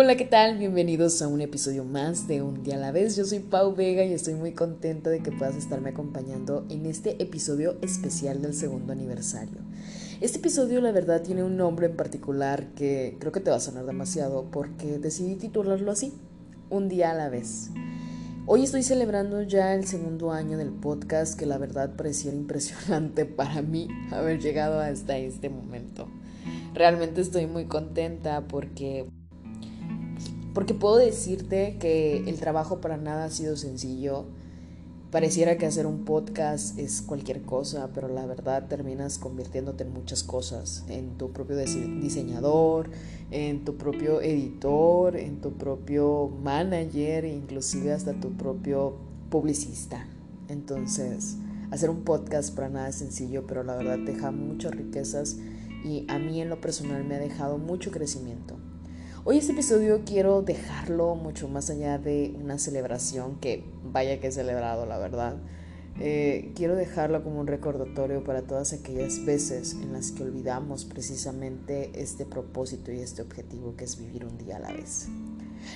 Hola, ¿qué tal? Bienvenidos a un episodio más de Un día a la vez. Yo soy Pau Vega y estoy muy contenta de que puedas estarme acompañando en este episodio especial del segundo aniversario. Este episodio la verdad tiene un nombre en particular que creo que te va a sonar demasiado porque decidí titularlo así, Un día a la vez. Hoy estoy celebrando ya el segundo año del podcast que la verdad pareciera impresionante para mí haber llegado hasta este momento. Realmente estoy muy contenta porque porque puedo decirte que el trabajo para nada ha sido sencillo. Pareciera que hacer un podcast es cualquier cosa, pero la verdad terminas convirtiéndote en muchas cosas, en tu propio diseñador, en tu propio editor, en tu propio manager, inclusive hasta tu propio publicista. Entonces, hacer un podcast para nada es sencillo, pero la verdad deja muchas riquezas y a mí en lo personal me ha dejado mucho crecimiento. Hoy este episodio quiero dejarlo mucho más allá de una celebración que vaya que he celebrado, la verdad. Eh, quiero dejarlo como un recordatorio para todas aquellas veces en las que olvidamos precisamente este propósito y este objetivo que es vivir un día a la vez.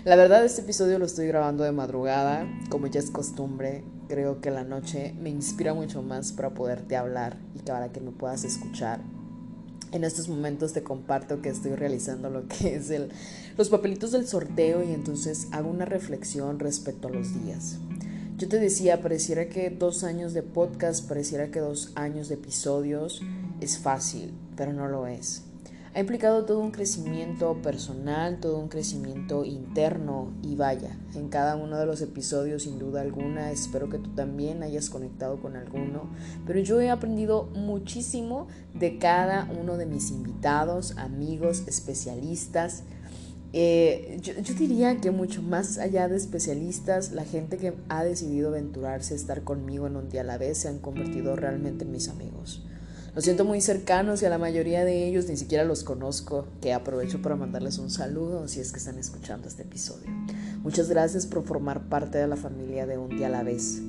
La verdad este episodio lo estoy grabando de madrugada, como ya es costumbre, creo que la noche me inspira mucho más para poderte hablar y para que me puedas escuchar en estos momentos te comparto que estoy realizando lo que es el, los papelitos del sorteo y entonces hago una reflexión respecto a los días. Yo te decía, pareciera que dos años de podcast, pareciera que dos años de episodios es fácil, pero no lo es ha implicado todo un crecimiento personal, todo un crecimiento interno y vaya, en cada uno de los episodios sin duda alguna, espero que tú también hayas conectado con alguno, pero yo he aprendido muchísimo de cada uno de mis invitados, amigos, especialistas. Eh, yo, yo diría que mucho más allá de especialistas, la gente que ha decidido aventurarse a estar conmigo en un día a la vez se han convertido realmente en mis amigos. Los siento muy cercanos y a la mayoría de ellos ni siquiera los conozco, que aprovecho para mandarles un saludo si es que están escuchando este episodio. Muchas gracias por formar parte de la familia de Un día a la vez.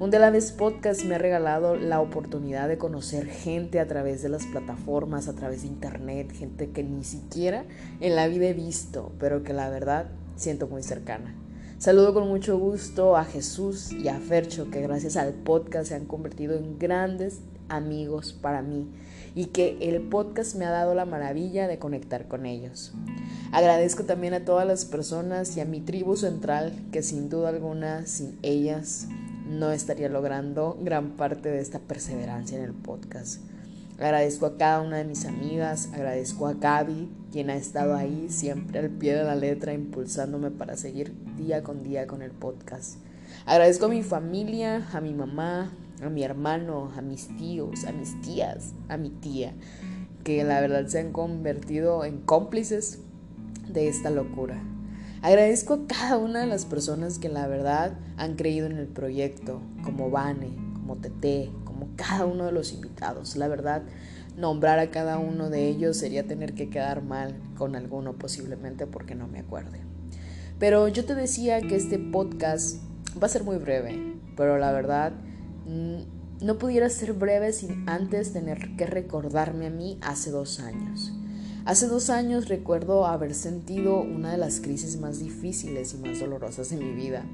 Un a la vez podcast me ha regalado la oportunidad de conocer gente a través de las plataformas, a través de internet, gente que ni siquiera en la vida he visto, pero que la verdad siento muy cercana. Saludo con mucho gusto a Jesús y a Fercho, que gracias al podcast se han convertido en grandes amigos para mí y que el podcast me ha dado la maravilla de conectar con ellos. Agradezco también a todas las personas y a mi tribu central que sin duda alguna sin ellas no estaría logrando gran parte de esta perseverancia en el podcast. Agradezco a cada una de mis amigas, agradezco a Gaby, quien ha estado ahí siempre al pie de la letra impulsándome para seguir día con día con el podcast. Agradezco a mi familia, a mi mamá, a mi hermano, a mis tíos, a mis tías, a mi tía, que la verdad se han convertido en cómplices de esta locura. Agradezco a cada una de las personas que la verdad han creído en el proyecto, como Vane, como Tete, como cada uno de los invitados. La verdad, nombrar a cada uno de ellos sería tener que quedar mal con alguno posiblemente porque no me acuerde. Pero yo te decía que este podcast va a ser muy breve, pero la verdad no pudiera ser breve sin antes tener que recordarme a mí hace dos años. Hace dos años recuerdo haber sentido una de las crisis más difíciles y más dolorosas de mi vida.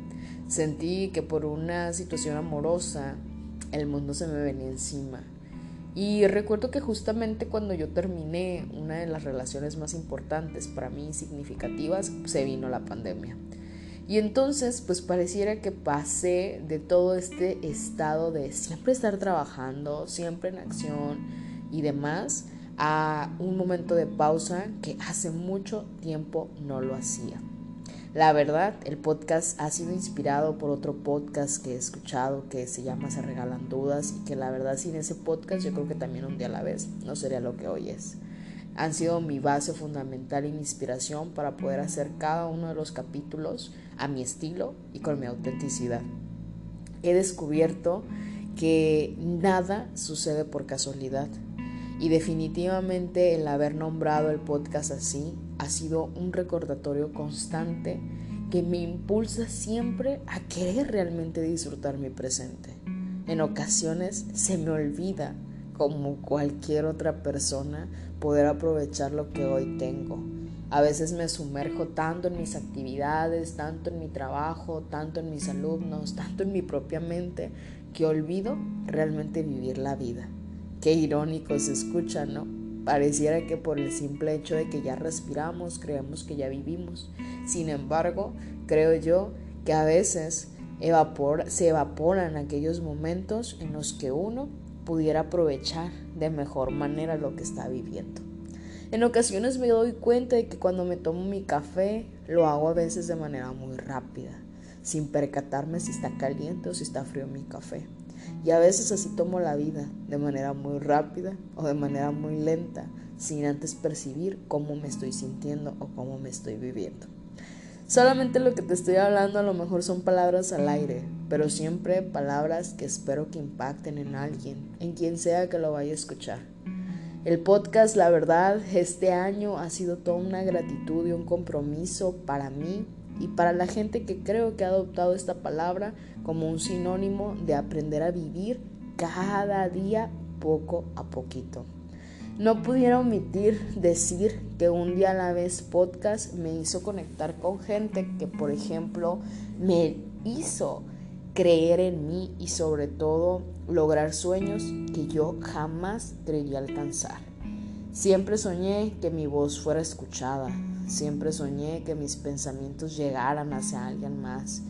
Sentí que por una situación amorosa el mundo se me venía encima. Y recuerdo que justamente cuando yo terminé una de las relaciones más importantes para mí significativas, se vino la pandemia. Y entonces, pues pareciera que pasé de todo este estado de siempre estar trabajando, siempre en acción y demás, a un momento de pausa que hace mucho tiempo no lo hacía. La verdad, el podcast ha sido inspirado por otro podcast que he escuchado que se llama Se Regalan Dudas y que la verdad sin ese podcast yo creo que también un día a la vez no sería lo que hoy es. han sido mi base fundamental y mi inspiración para poder hacer cada uno de los capítulos a mi estilo y con mi autenticidad. He descubierto que nada sucede por casualidad y definitivamente el haber nombrado el podcast así ha sido un recordatorio constante que me impulsa siempre a querer realmente disfrutar mi presente. En ocasiones se me olvida, como cualquier otra persona, poder aprovechar lo que hoy tengo. A veces me sumerjo tanto en mis actividades, tanto en mi trabajo, tanto en mis alumnos, tanto en mi propia mente, que olvido realmente vivir la vida. Qué irónico se escucha, ¿no? Pareciera que por el simple hecho de que ya respiramos, creemos que ya vivimos. Sin embargo, creo yo que a veces se evaporan aquellos momentos en los que uno pudiera aprovechar de mejor manera lo que está viviendo. En ocasiones me doy cuenta de que cuando me tomo mi café lo hago a veces de manera muy rápida, sin percatarme si está caliente o si está frío mi café. Y a veces así tomo la vida, de manera muy rápida o de manera muy lenta, sin antes percibir cómo me estoy sintiendo o cómo me estoy viviendo. Solamente lo que te estoy hablando a lo mejor son palabras al aire, pero siempre palabras que espero que impacten en alguien, en quien sea que lo vaya a escuchar. El podcast, la verdad, este año ha sido toda una gratitud y un compromiso para mí y para la gente que creo que ha adoptado esta palabra como un sinónimo de aprender a vivir cada día poco a poquito. No pudiera omitir decir que un día a la vez podcast me hizo conectar con gente que, por ejemplo, me hizo creer en mí y sobre todo lograr sueños que yo jamás creería alcanzar. Siempre soñé que mi voz fuera escuchada, siempre soñé que mis pensamientos llegaran hacia alguien más,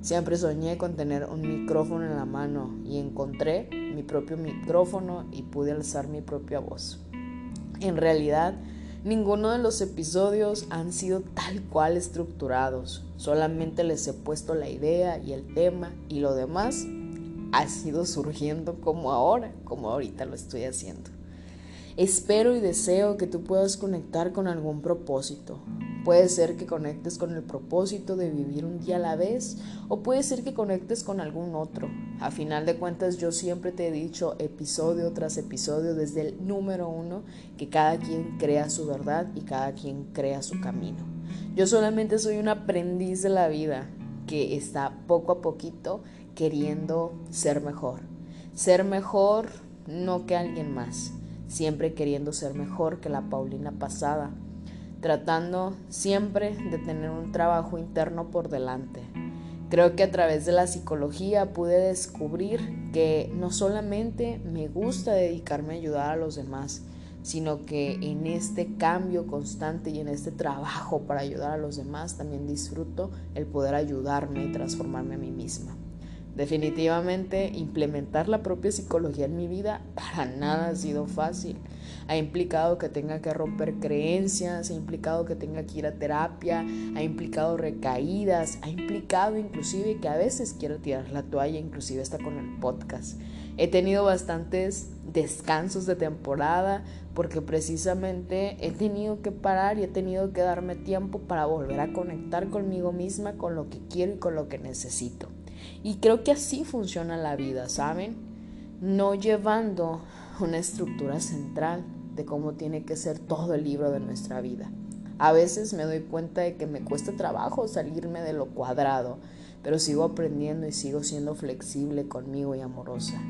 siempre soñé con tener un micrófono en la mano y encontré mi propio micrófono y pude alzar mi propia voz. En realidad, ninguno de los episodios han sido tal cual estructurados, solamente les he puesto la idea y el tema y lo demás ha sido surgiendo como ahora, como ahorita lo estoy haciendo. Espero y deseo que tú puedas conectar con algún propósito, Puede ser que conectes con el propósito de vivir un día a la vez o puede ser que conectes con algún otro. A final de cuentas yo siempre te he dicho episodio tras episodio desde el número uno que cada quien crea su verdad y cada quien crea su camino. Yo solamente soy un aprendiz de la vida que está poco a poquito queriendo ser mejor. Ser mejor no que alguien más, siempre queriendo ser mejor que la Paulina pasada tratando siempre de tener un trabajo interno por delante. Creo que a través de la psicología pude descubrir que no solamente me gusta dedicarme a ayudar a los demás, sino que en este cambio constante y en este trabajo para ayudar a los demás también disfruto el poder ayudarme y transformarme a mí misma. Definitivamente implementar la propia psicología en mi vida para nada ha sido fácil. Ha implicado que tenga que romper creencias, ha implicado que tenga que ir a terapia, ha implicado recaídas, ha implicado inclusive que a veces quiero tirar la toalla, inclusive está con el podcast. He tenido bastantes descansos de temporada porque precisamente he tenido que parar y he tenido que darme tiempo para volver a conectar conmigo misma, con lo que quiero y con lo que necesito. Y creo que así funciona la vida, ¿saben? No llevando una estructura central de cómo tiene que ser todo el libro de nuestra vida. A veces me doy cuenta de que me cuesta trabajo salirme de lo cuadrado, pero sigo aprendiendo y sigo siendo flexible conmigo y amorosa.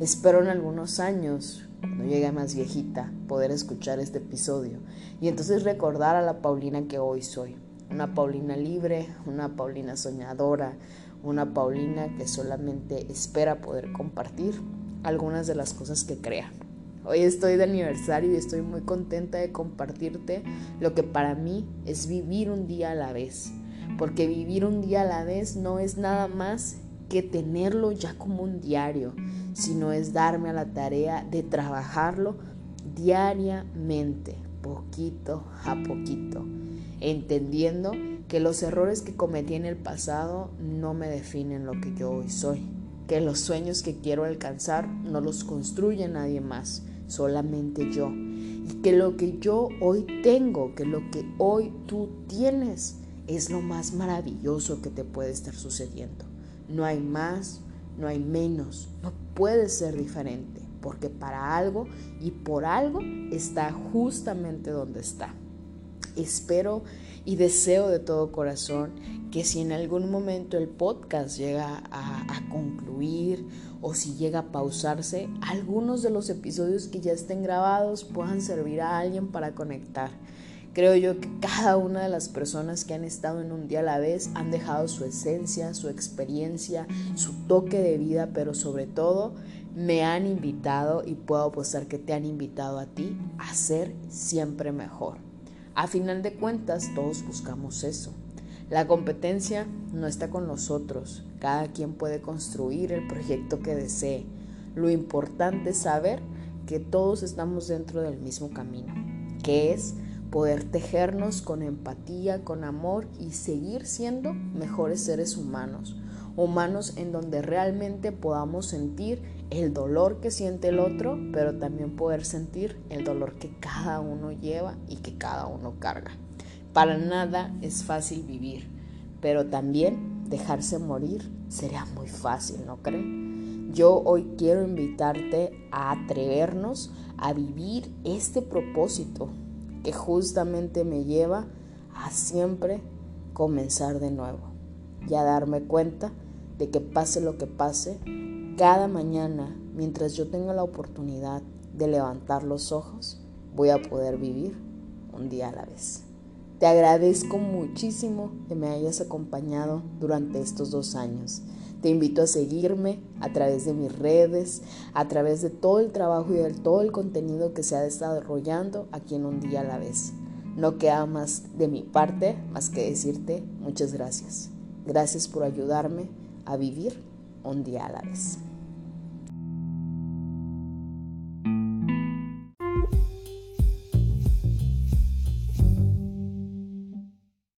Espero en algunos años, cuando llegue más viejita, poder escuchar este episodio y entonces recordar a la Paulina que hoy soy. Una Paulina libre, una Paulina soñadora, una Paulina que solamente espera poder compartir algunas de las cosas que crea. Hoy estoy de aniversario y estoy muy contenta de compartirte lo que para mí es vivir un día a la vez. Porque vivir un día a la vez no es nada más que tenerlo ya como un diario, sino es darme a la tarea de trabajarlo diariamente, poquito a poquito, entendiendo que los errores que cometí en el pasado no me definen lo que yo hoy soy, que los sueños que quiero alcanzar no los construye nadie más, solamente yo. Y que lo que yo hoy tengo, que lo que hoy tú tienes, es lo más maravilloso que te puede estar sucediendo. No hay más, no hay menos, no puede ser diferente, porque para algo y por algo está justamente donde está. Espero y deseo de todo corazón que si en algún momento el podcast llega a, concluir o si llega a pausarse, algunos de los episodios que ya estén grabados puedan servir a alguien para conectar. Creo yo que cada una de las personas que han estado en un día a la vez han dejado su esencia, su experiencia, su toque de vida, pero sobre todo me han invitado y puedo apostar que te han invitado a ti a ser siempre mejor. A final de cuentas, todos buscamos eso. La competencia no está con nosotros. Cada quien puede construir el proyecto que desee. Lo importante es saber que todos estamos dentro del mismo camino, que es poder tejernos con empatía, con amor y seguir siendo mejores seres humanos. Humanos en donde realmente podamos sentir el dolor que siente el otro, pero también poder sentir el dolor que cada uno lleva y que cada uno carga. Para nada es fácil vivir, pero también dejarse morir sería muy fácil, ¿no creen? Yo hoy quiero invitarte a atrevernos a vivir este propósito que justamente me lleva a siempre comenzar de nuevo y a darme cuenta de que pase lo que pase, cada mañana, mientras yo tenga la oportunidad de levantar los ojos, voy a poder vivir un día a la vez. Te agradezco muchísimo que me hayas acompañado durante estos dos años. Te invito a seguirme a través de mis redes, a través de todo el trabajo y de todo el contenido que se ha desarrollando aquí en un día a la vez. No queda más de mi parte más que decirte muchas gracias. Gracias por ayudarme a vivir un día a la vez.